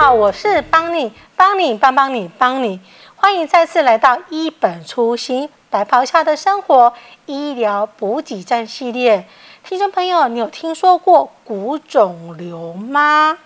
好，我是帮你帮你帮帮你帮你，欢迎再次来到一本初心白袍下的生活医疗补给站系列。听众朋友，你有听说过骨肿瘤吗？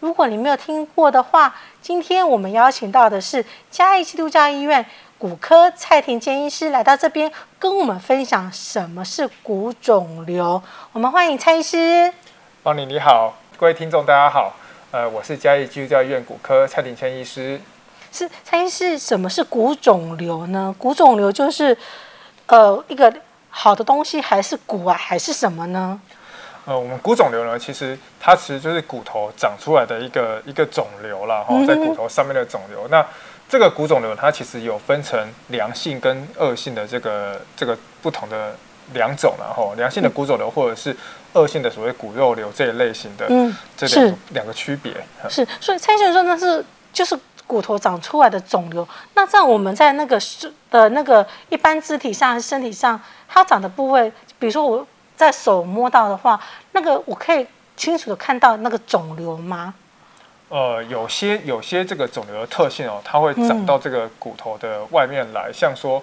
如果你没有听过的话，今天我们邀请到的是嘉义基督教医院骨科蔡庭坚医师来到这边，跟我们分享什么是骨肿瘤。我们欢迎蔡医师。帮你你好，各位听众大家好。呃，我是嘉义基督教医院骨科蔡鼎谦医师。是蔡医师，什么是骨肿瘤呢？骨肿瘤就是呃一个好的东西，还是骨啊，还是什么呢？呃，我们骨肿瘤呢，其实它其实就是骨头长出来的一个一个肿瘤啦，哈、哦，在骨头上面的肿瘤。嗯、那这个骨肿瘤它其实有分成良性跟恶性的这个这个不同的两种，然后良性的骨肿瘤或者是恶性的所谓骨肉瘤这一类型的，嗯，这两两个区别是。所以蔡先生说那是就是骨头长出来的肿瘤。那在我们在那个是的那个一般肢体上、身体上，它长的部位，比如说我在手摸到的话，那个我可以清楚的看到那个肿瘤吗？呃，有些有些这个肿瘤的特性哦，它会长到这个骨头的外面来，嗯、像说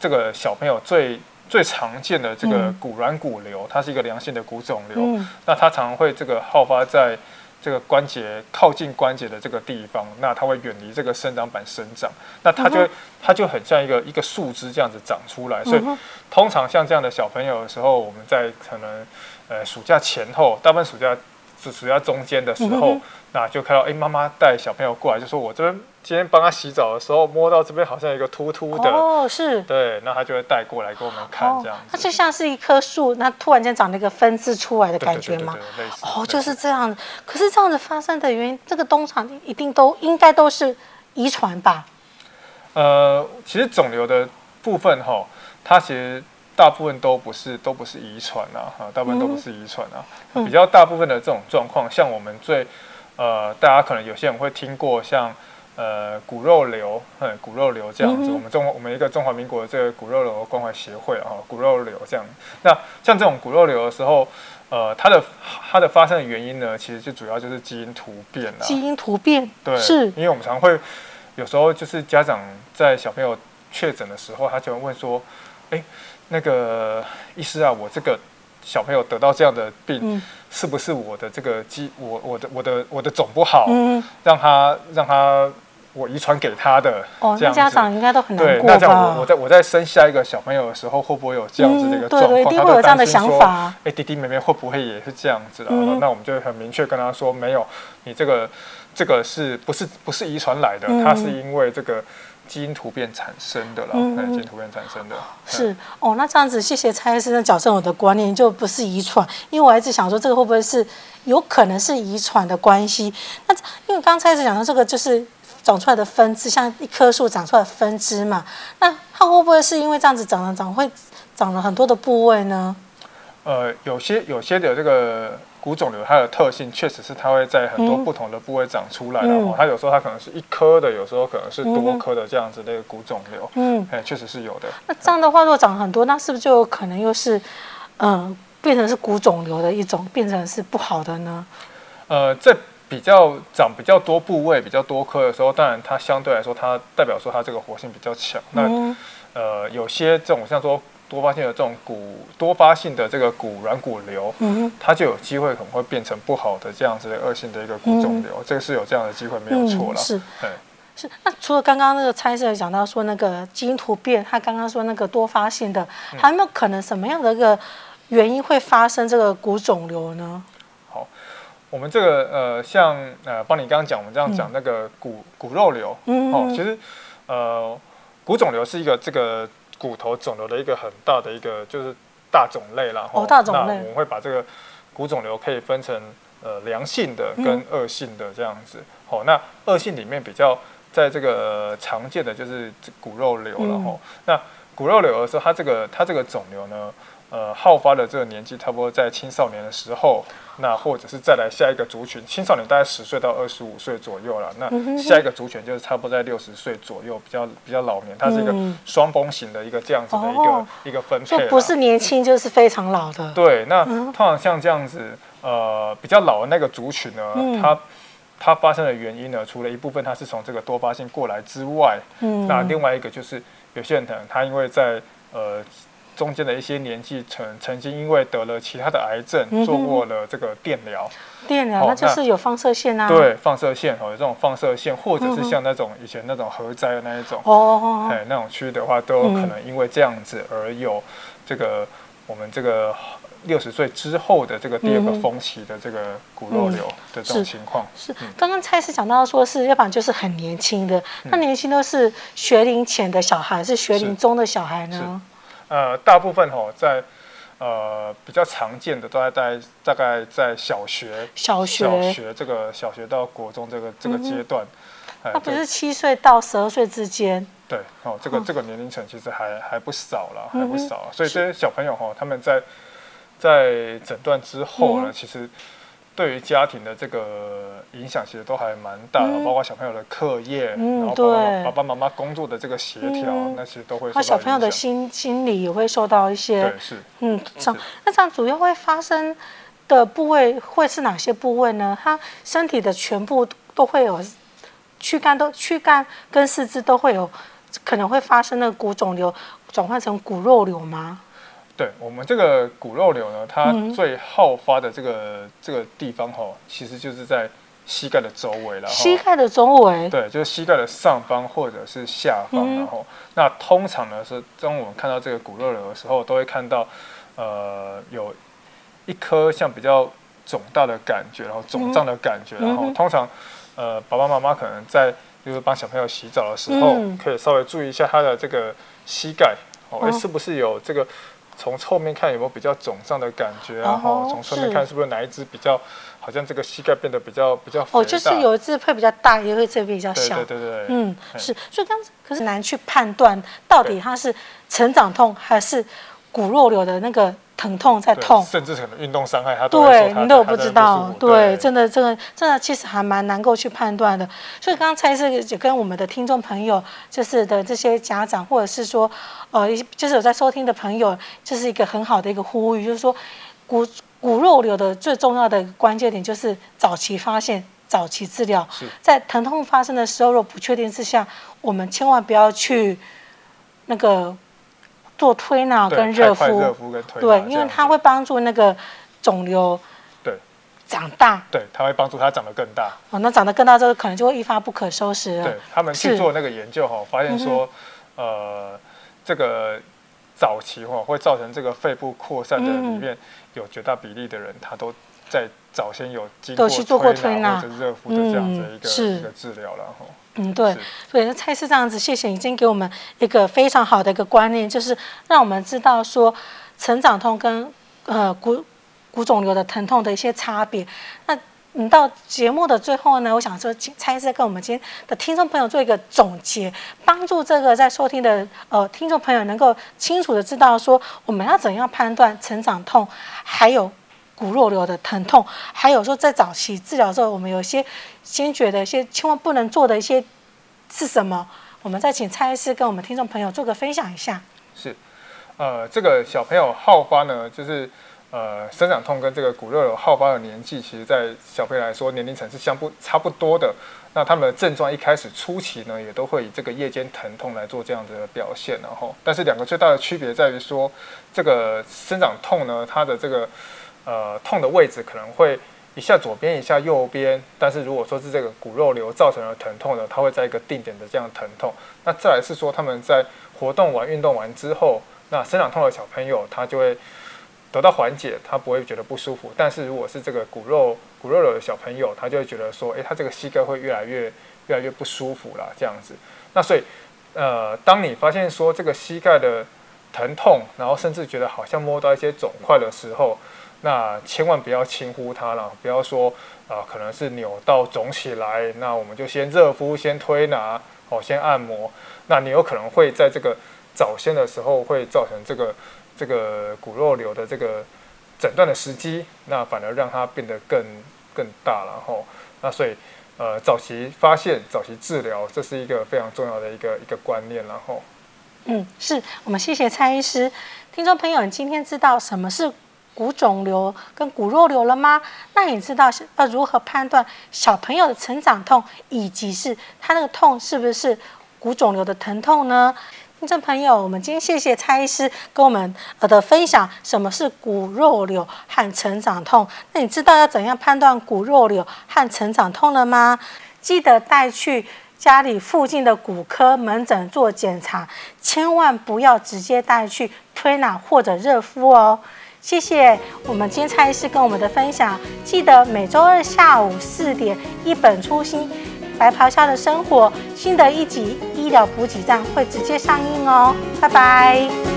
这个小朋友最。最常见的这个骨软骨瘤，它是一个良性的骨肿瘤。嗯、那它常常会这个好发在这个关节靠近关节的这个地方。那它会远离这个生长板生长。那它就、嗯、它就很像一个一个树枝这样子长出来。所以通常像这样的小朋友的时候，我们在可能呃暑假前后，大部分暑假是暑假中间的时候，嗯、那就看到哎妈妈带小朋友过来，就说我这边。今天帮他洗澡的时候，摸到这边好像有一个突突的哦，是对，那他就会带过来给我们看这样子。它就像是一棵树，那突然间长了一个分支出来的感觉吗？对对对对，类似。哦，就是这样。可是这样子发生的原因，这个东厂一定都应该都是遗传吧？呃，其实肿瘤的部分哈，它其实大部分都不是都不是遗传啊，哈，大部分都不是遗传啊。嗯、比较大部分的这种状况，像我们最呃，大家可能有些人会听过像。呃，骨肉瘤，嗯，骨肉瘤这样子，嗯、我们中我们一个中华民国的这个骨肉瘤关怀协会啊，骨肉瘤这样。那像这种骨肉瘤的时候，呃，它的它的发生的原因呢，其实就主要就是基因突变了。基因突变，对，是。因为我们常会有时候就是家长在小朋友确诊的时候，他就会问说，哎，那个医师啊，我这个小朋友得到这样的病，嗯、是不是我的这个基我我的我的我的种不好，嗯、让他让他。我遗传给他的哦，那家长应该都很难过吧？对，那这样我我在我在生下一个小朋友的时候，会不会有这样子的一个状况？嗯、对对，一定会有这样的想法。哎，弟弟妹妹会不会也是这样子的？嗯、那我们就很明确跟他说，没有，你这个这个是不是不是遗传来的？嗯、它是因为这个基因突变产生的了，嗯、基因突变产生的。是哦，那这样子，谢谢蔡医生的矫正我的观念，就不是遗传，因为我一直想说，这个会不会是有可能是遗传的关系？那因为刚才是讲到这个，就是。长出来的分支像一棵树长出来的分支嘛，那它会不会是因为这样子长了长会长了很多的部位呢？呃，有些有些的这个骨肿瘤，它的特性确实是它会在很多不同的部位长出来然后、它有时候它可能是一颗的，有时候可能是多颗的这样子的一个骨肿瘤。嗯，哎，确实是有的。那这样的话，如果长很多，那是不是就有可能又是嗯、呃、变成是骨肿瘤的一种，变成是不好的呢？呃，这。比较长比较多部位、比较多颗的时候，当然它相对来说，它代表说它这个活性比较强。嗯、那呃，有些这种像说多发性的这种骨多发性的这个骨软骨瘤，嗯、它就有机会可能会变成不好的这样子的恶性的一个骨肿瘤。嗯、这个是有这样的机会，没有错了。是，对是。那除了刚刚那个猜测讲到说那个基因突变，他刚刚说那个多发性的，还有没有可能什么样的一个原因会发生这个骨肿瘤呢？我们这个呃，像呃，帮你刚刚讲，我们这样讲那个骨骨肉瘤，嗯、哦，其实呃，骨肿瘤是一个这个骨头肿瘤的一个很大的一个就是大种类啦。哦，大种类。那我们会把这个骨肿瘤可以分成呃良性的跟恶性的这样子。好、嗯哦，那恶性里面比较在这个常见的就是骨肉瘤了吼。那骨肉瘤的时候，它这个它这个肿瘤呢，呃，好发的这个年纪差不多在青少年的时候。那或者是再来下一个族群，青少年大概十岁到二十五岁左右了。那下一个族群就是差不多在六十岁左右，比较比较老年，它是一个双峰型的一个这样子的一个、哦、一个分配。不是年轻就是非常老的。对，那通常像这样子，呃，比较老的那个族群呢，它它发生的原因呢，除了一部分它是从这个多发性过来之外，嗯，那另外一个就是有些人可能他因为在呃。中间的一些年纪曾曾经因为得了其他的癌症，嗯、做过了这个电疗，电疗那就是有放射线啊，对，放射线哦，有这种放射线，或者是像那种以前那种核灾的那一种哦，哎，那种区域的话，都有可能因为这样子而有这个我们这个六十岁之后的这个第二个峰期的这个骨肉瘤的这种情况。是，刚刚蔡医师讲到说是，要不然就是很年轻的，那年轻都是学龄前的小孩，是学龄中的小孩呢？呃，大部分吼在呃比较常见的都在在大概在小学、小学、小学这个小学到国中这个这个阶段，那不是七岁到十二岁之间？对，哦，这个这个年龄层其实还还不少了，还不少。所以这些小朋友哈，他们在在诊断之后呢，其实。对于家庭的这个影响，其实都还蛮大的，嗯、包括小朋友的课业，嗯、然后包括爸爸妈妈工作的这个协调，嗯、那其实都会。那小朋友的心心理也会受到一些。对，是。嗯，这样那这样主要会发生的部位会是哪些部位呢？他身体的全部都会有躯干都躯干跟四肢都会有可能会发生那个骨肿瘤转换成骨肉瘤吗？对我们这个骨肉瘤呢，它最好发的这个、嗯、这个地方哈，其实就是在膝盖的周围了。膝盖的周围。对，就是膝盖的上方或者是下方，嗯、然后那通常呢是当我们看到这个骨肉瘤的时候，都会看到呃有一颗像比较肿大的感觉，然后肿胀的感觉，嗯、然后通常呃爸爸妈妈可能在就是帮小朋友洗澡的时候，嗯、可以稍微注意一下他的这个膝盖哦，哎是不是有这个。从侧面看有没有比较肿胀的感觉，然后从侧面看是不是哪一只比较，好像这个膝盖变得比较比较哦，就是有一只会比较大，也会这边比较小。对对对，嗯，是，所以刚可是难去判断到底它是成长痛还是骨肉瘤的那个。疼痛在痛，甚至可能运动伤害他，对，你都有不知道，对，真的，这个真的其实还蛮难够去判断的。所以刚才是也跟我们的听众朋友，就是的这些家长，或者是说，呃，就是有在收听的朋友，这是一个很好的一个呼吁，就是说，骨骨肉瘤的最重要的关键点就是早期发现、早期治疗。在疼痛发生的时候，若不确定之下，我们千万不要去那个。做推拿跟热敷，热敷跟推对，因为它会帮助那个肿瘤对。长大，对，它会帮助它长得更大。哦，那长得更大之后，可能就会一发不可收拾了。对，他们去做那个研究哈，发现说，呃，这个早期哈会造成这个肺部扩散的里面有绝大比例的人，他都在早先有经过推拿或者热敷的这样的一个一个治疗了哈。嗯，对，所以那蔡医师这样子，谢谢已经给我们一个非常好的一个观念，就是让我们知道说成长痛跟呃骨骨肿瘤的疼痛的一些差别。那你到节目的最后呢，我想说，请蔡医师跟我们今天的听众朋友做一个总结，帮助这个在收听的呃听众朋友能够清楚的知道说我们要怎样判断成长痛，还有。骨肉瘤的疼痛，还有说在早期治疗的时候，我们有些先决的一些千万不能做的一些是什么？我们再请蔡医师跟我们听众朋友做个分享一下。是，呃，这个小朋友好发呢，就是呃生长痛跟这个骨肉瘤好发的年纪，其实在小朋友来说年龄层是相不差不多的。那他们的症状一开始初期呢，也都会以这个夜间疼痛来做这样的表现，然后，但是两个最大的区别在于说，这个生长痛呢，它的这个。呃，痛的位置可能会一下左边，一下右边。但是如果说是这个骨肉瘤造成的疼痛呢，它会在一个定点的这样疼痛。那再来是说他们在活动完、运动完之后，那生长痛的小朋友他就会得到缓解，他不会觉得不舒服。但是如果是这个骨肉骨肉瘤的小朋友，他就会觉得说，诶，他这个膝盖会越来越越来越不舒服啦，这样子。那所以，呃，当你发现说这个膝盖的疼痛，然后甚至觉得好像摸到一些肿块的时候，那千万不要轻忽它了，不要说啊、可能是扭到肿起来，那我们就先热敷、先推拿、哦，先按摩。那你有可能会在这个早先的时候会造成这个这个骨肉瘤的这个诊断的时机，那反而让它变得更更大了哈。那所以呃，早期发现、早期治疗，这是一个非常重要的一个一个观念，然后嗯，是我们谢谢蔡医师，听众朋友，你今天知道什么是？骨肿瘤跟骨肉瘤了吗？那你知道要如何判断小朋友的成长痛，以及是他那个痛是不是骨肿瘤的疼痛呢？听众朋友，我们今天谢谢蔡医师跟我们呃的分享，什么是骨肉瘤和成长痛？那你知道要怎样判断骨肉瘤和成长痛了吗？记得带去家里附近的骨科门诊做检查，千万不要直接带去推拿或者热敷哦。谢谢我们今天蔡医师跟我们的分享，记得每周二下午四点一本初心。白袍下的生活，新的一集医疗补给站会直接上映哦，拜拜。